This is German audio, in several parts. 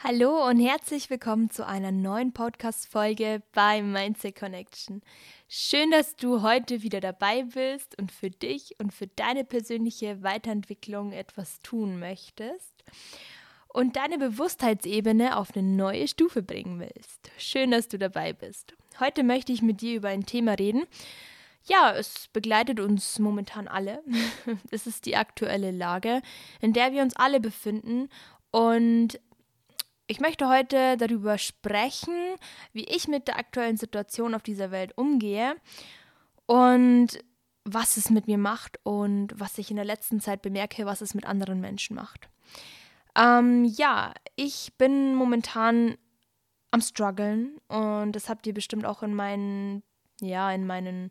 Hallo und herzlich willkommen zu einer neuen Podcast-Folge bei Mindset Connection. Schön, dass du heute wieder dabei bist und für dich und für deine persönliche Weiterentwicklung etwas tun möchtest und deine Bewusstheitsebene auf eine neue Stufe bringen willst. Schön, dass du dabei bist. Heute möchte ich mit dir über ein Thema reden. Ja, es begleitet uns momentan alle. Es ist die aktuelle Lage, in der wir uns alle befinden. Und ich möchte heute darüber sprechen, wie ich mit der aktuellen Situation auf dieser Welt umgehe und was es mit mir macht und was ich in der letzten Zeit bemerke, was es mit anderen Menschen macht. Ähm, ja, ich bin momentan am struggeln und das habt ihr bestimmt auch in meinen, ja, in meinen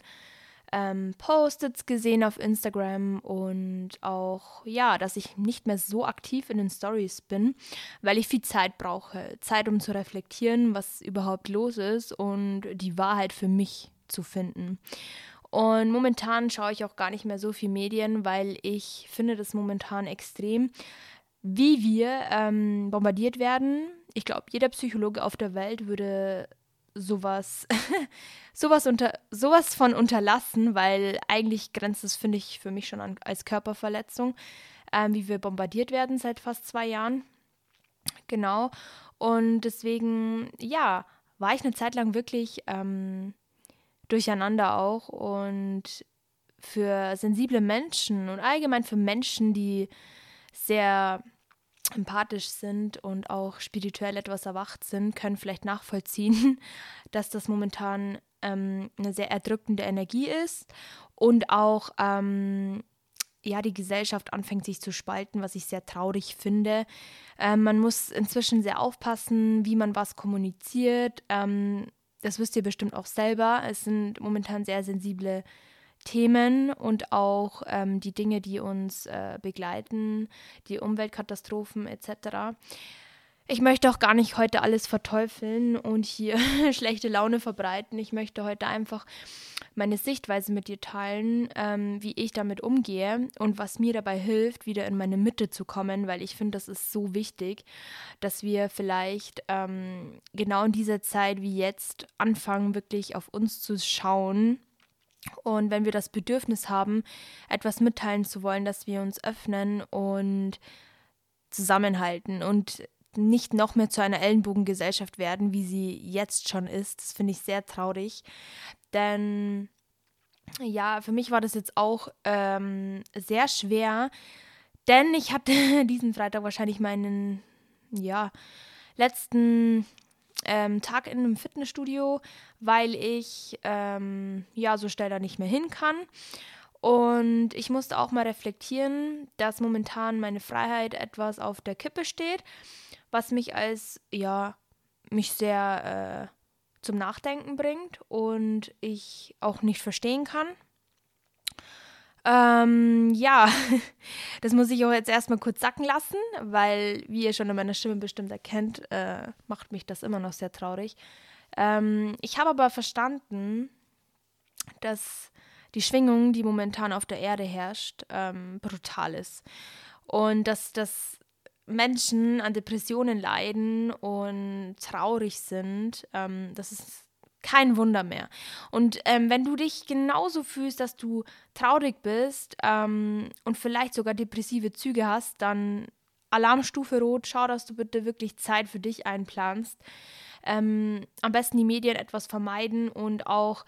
ähm, Post-its gesehen auf Instagram und auch, ja, dass ich nicht mehr so aktiv in den Stories bin, weil ich viel Zeit brauche. Zeit, um zu reflektieren, was überhaupt los ist und die Wahrheit für mich zu finden. Und momentan schaue ich auch gar nicht mehr so viel Medien, weil ich finde das momentan extrem, wie wir ähm, bombardiert werden. Ich glaube, jeder Psychologe auf der Welt würde sowas, sowas, unter, sowas von unterlassen, weil eigentlich grenzt es, finde ich, für mich schon an, als Körperverletzung, ähm, wie wir bombardiert werden seit fast zwei Jahren. Genau. Und deswegen, ja, war ich eine Zeit lang wirklich ähm, durcheinander auch und für sensible Menschen und allgemein für Menschen, die sehr empathisch sind und auch spirituell etwas erwacht sind, können vielleicht nachvollziehen, dass das momentan ähm, eine sehr erdrückende Energie ist und auch ähm, ja die Gesellschaft anfängt sich zu spalten, was ich sehr traurig finde. Ähm, man muss inzwischen sehr aufpassen, wie man was kommuniziert. Ähm, das wisst ihr bestimmt auch selber. Es sind momentan sehr sensible Themen und auch ähm, die Dinge, die uns äh, begleiten, die Umweltkatastrophen etc. Ich möchte auch gar nicht heute alles verteufeln und hier schlechte Laune verbreiten. Ich möchte heute einfach meine Sichtweise mit dir teilen, ähm, wie ich damit umgehe und was mir dabei hilft, wieder in meine Mitte zu kommen, weil ich finde, das ist so wichtig, dass wir vielleicht ähm, genau in dieser Zeit wie jetzt anfangen, wirklich auf uns zu schauen und wenn wir das Bedürfnis haben, etwas mitteilen zu wollen, dass wir uns öffnen und zusammenhalten und nicht noch mehr zu einer Ellenbogengesellschaft werden, wie sie jetzt schon ist. Das finde ich sehr traurig. Denn ja, für mich war das jetzt auch ähm, sehr schwer, denn ich hatte diesen Freitag wahrscheinlich meinen, ja, letzten ähm, Tag in einem Fitnessstudio, weil ich ähm, ja so schnell da nicht mehr hin kann. Und ich musste auch mal reflektieren, dass momentan meine Freiheit etwas auf der Kippe steht, was mich als, ja, mich sehr äh, zum Nachdenken bringt und ich auch nicht verstehen kann. Ähm, ja, das muss ich auch jetzt erstmal kurz sacken lassen, weil, wie ihr schon in meiner Stimme bestimmt erkennt, äh, macht mich das immer noch sehr traurig. Ähm, ich habe aber verstanden, dass die Schwingung, die momentan auf der Erde herrscht, ähm, brutal ist. Und dass, dass Menschen an Depressionen leiden und traurig sind, ähm, das ist kein Wunder mehr. Und ähm, wenn du dich genauso fühlst, dass du traurig bist ähm, und vielleicht sogar depressive Züge hast, dann Alarmstufe rot, schau, dass du bitte wirklich Zeit für dich einplanst. Ähm, am besten die Medien etwas vermeiden und auch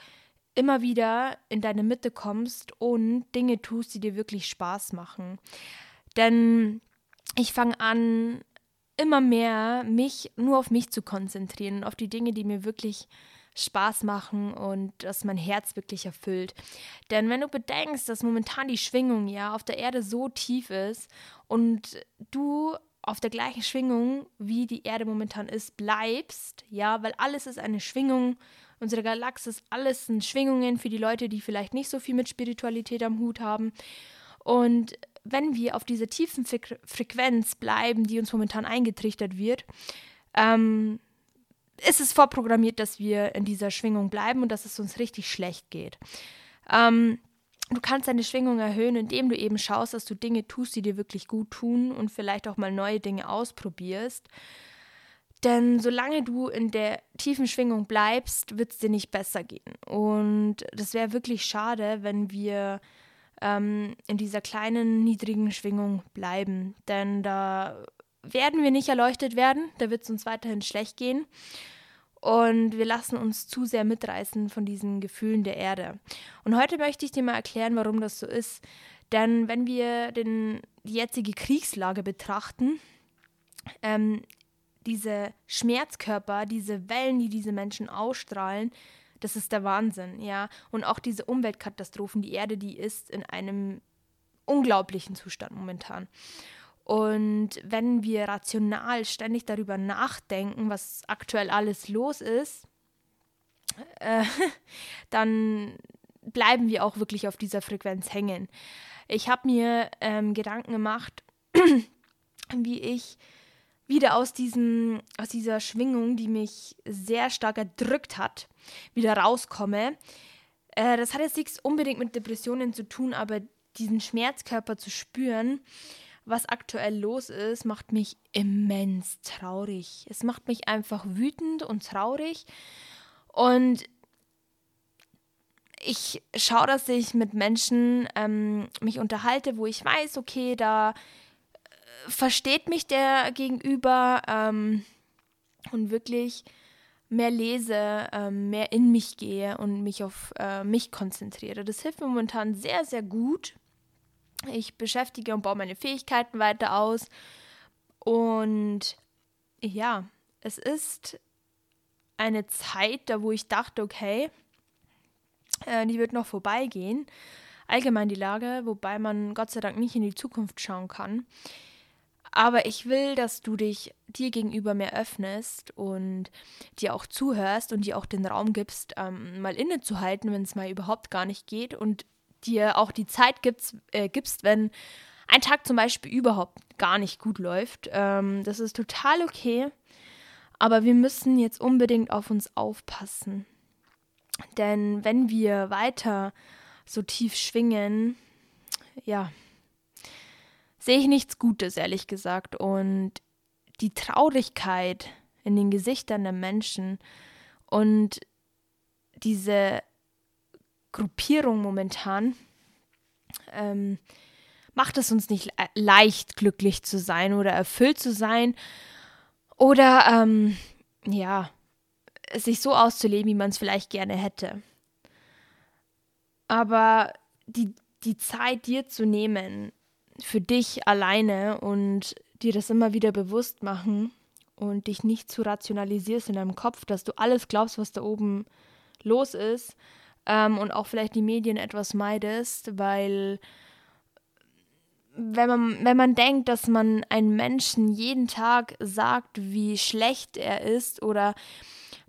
immer wieder in deine Mitte kommst und Dinge tust, die dir wirklich Spaß machen. Denn ich fange an, immer mehr mich nur auf mich zu konzentrieren, auf die Dinge, die mir wirklich Spaß machen und dass mein Herz wirklich erfüllt. Denn wenn du bedenkst, dass momentan die Schwingung ja auf der Erde so tief ist und du auf der gleichen Schwingung, wie die Erde momentan ist, bleibst, ja, weil alles ist eine Schwingung. Unsere Galaxis, alles sind Schwingungen für die Leute, die vielleicht nicht so viel mit Spiritualität am Hut haben. Und wenn wir auf dieser tiefen Frequenz bleiben, die uns momentan eingetrichtert wird, ähm, ist es vorprogrammiert, dass wir in dieser Schwingung bleiben und dass es uns richtig schlecht geht. Ähm, du kannst deine Schwingung erhöhen, indem du eben schaust, dass du Dinge tust, die dir wirklich gut tun und vielleicht auch mal neue Dinge ausprobierst. Denn solange du in der tiefen Schwingung bleibst, wird es dir nicht besser gehen. Und das wäre wirklich schade, wenn wir ähm, in dieser kleinen, niedrigen Schwingung bleiben. Denn da werden wir nicht erleuchtet werden, da wird es uns weiterhin schlecht gehen. Und wir lassen uns zu sehr mitreißen von diesen Gefühlen der Erde. Und heute möchte ich dir mal erklären, warum das so ist. Denn wenn wir den, die jetzige Kriegslage betrachten, ähm, diese Schmerzkörper, diese Wellen, die diese Menschen ausstrahlen, das ist der Wahnsinn, ja. Und auch diese Umweltkatastrophen, die Erde, die ist in einem unglaublichen Zustand momentan. Und wenn wir rational ständig darüber nachdenken, was aktuell alles los ist, äh, dann bleiben wir auch wirklich auf dieser Frequenz hängen. Ich habe mir ähm, Gedanken gemacht, wie ich wieder aus, diesem, aus dieser Schwingung, die mich sehr stark erdrückt hat, wieder rauskomme. Äh, das hat jetzt nichts unbedingt mit Depressionen zu tun, aber diesen Schmerzkörper zu spüren, was aktuell los ist, macht mich immens traurig. Es macht mich einfach wütend und traurig. Und ich schaue, dass ich mit Menschen ähm, mich unterhalte, wo ich weiß, okay, da versteht mich der Gegenüber ähm, und wirklich mehr lese, ähm, mehr in mich gehe und mich auf äh, mich konzentriere. Das hilft mir momentan sehr, sehr gut. Ich beschäftige und baue meine Fähigkeiten weiter aus. Und ja, es ist eine Zeit, da wo ich dachte, okay, äh, die wird noch vorbeigehen. Allgemein die Lage, wobei man Gott sei Dank nicht in die Zukunft schauen kann. Aber ich will, dass du dich dir gegenüber mehr öffnest und dir auch zuhörst und dir auch den Raum gibst, ähm, mal innezuhalten, wenn es mal überhaupt gar nicht geht und dir auch die Zeit gibst, äh, gibst wenn ein Tag zum Beispiel überhaupt gar nicht gut läuft. Ähm, das ist total okay, aber wir müssen jetzt unbedingt auf uns aufpassen. Denn wenn wir weiter so tief schwingen, ja, sehe ich nichts Gutes, ehrlich gesagt. Und die Traurigkeit in den Gesichtern der Menschen und diese Gruppierung momentan ähm, macht es uns nicht leicht, glücklich zu sein oder erfüllt zu sein oder ähm, ja, sich so auszuleben, wie man es vielleicht gerne hätte. Aber die, die Zeit dir zu nehmen, für dich alleine und dir das immer wieder bewusst machen und dich nicht zu rationalisierst in deinem Kopf, dass du alles glaubst, was da oben los ist ähm, und auch vielleicht die Medien etwas meidest, weil wenn man, wenn man denkt, dass man einem Menschen jeden Tag sagt, wie schlecht er ist oder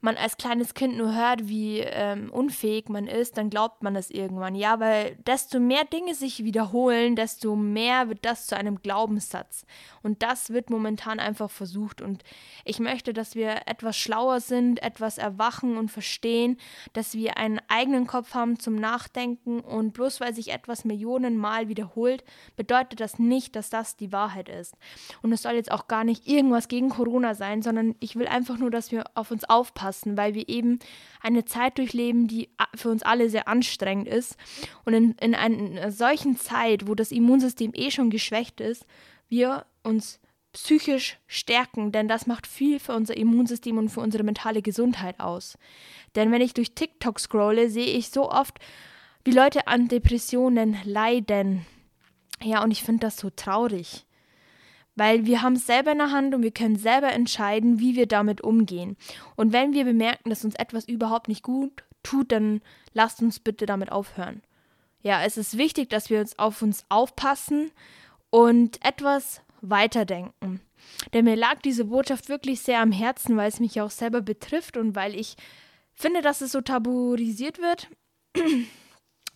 man als kleines Kind nur hört, wie ähm, unfähig man ist, dann glaubt man das irgendwann. Ja, weil desto mehr Dinge sich wiederholen, desto mehr wird das zu einem Glaubenssatz. Und das wird momentan einfach versucht. Und ich möchte, dass wir etwas schlauer sind, etwas erwachen und verstehen, dass wir einen eigenen Kopf haben zum Nachdenken. Und bloß weil sich etwas Millionenmal wiederholt, bedeutet das nicht, dass das die Wahrheit ist. Und es soll jetzt auch gar nicht irgendwas gegen Corona sein, sondern ich will einfach nur, dass wir auf uns aufpassen anpassen, weil wir eben eine Zeit durchleben, die für uns alle sehr anstrengend ist. Und in, in einer solchen Zeit, wo das Immunsystem eh schon geschwächt ist, wir uns psychisch stärken, denn das macht viel für unser Immunsystem und für unsere mentale Gesundheit aus. Denn wenn ich durch TikTok scrolle, sehe ich so oft, wie Leute an Depressionen leiden. Ja, und ich finde das so traurig weil wir haben es selber in der Hand und wir können selber entscheiden, wie wir damit umgehen. Und wenn wir bemerken, dass uns etwas überhaupt nicht gut tut, dann lasst uns bitte damit aufhören. Ja, es ist wichtig, dass wir uns auf uns aufpassen und etwas weiterdenken. Denn mir lag diese Botschaft wirklich sehr am Herzen, weil es mich auch selber betrifft und weil ich finde, dass es so tabuisiert wird.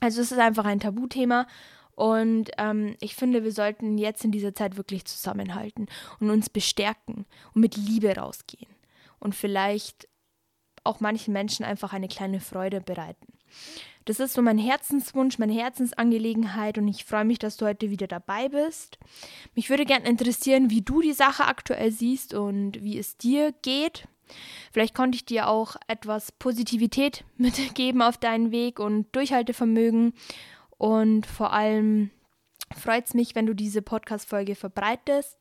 Also es ist einfach ein Tabuthema und ähm, ich finde, wir sollten jetzt in dieser Zeit wirklich zusammenhalten und uns bestärken und mit Liebe rausgehen. Und vielleicht auch manchen Menschen einfach eine kleine Freude bereiten. Das ist so mein Herzenswunsch, meine Herzensangelegenheit und ich freue mich, dass du heute wieder dabei bist. Mich würde gerne interessieren, wie du die Sache aktuell siehst und wie es dir geht. Vielleicht konnte ich dir auch etwas Positivität mitgeben auf deinen Weg und Durchhaltevermögen. Und vor allem freut es mich, wenn du diese Podcast-Folge verbreitest,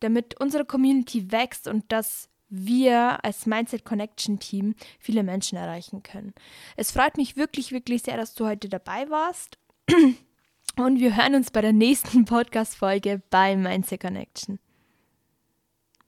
damit unsere Community wächst und dass wir als Mindset Connection Team viele Menschen erreichen können. Es freut mich wirklich, wirklich sehr, dass du heute dabei warst. Und wir hören uns bei der nächsten Podcast-Folge bei Mindset Connection.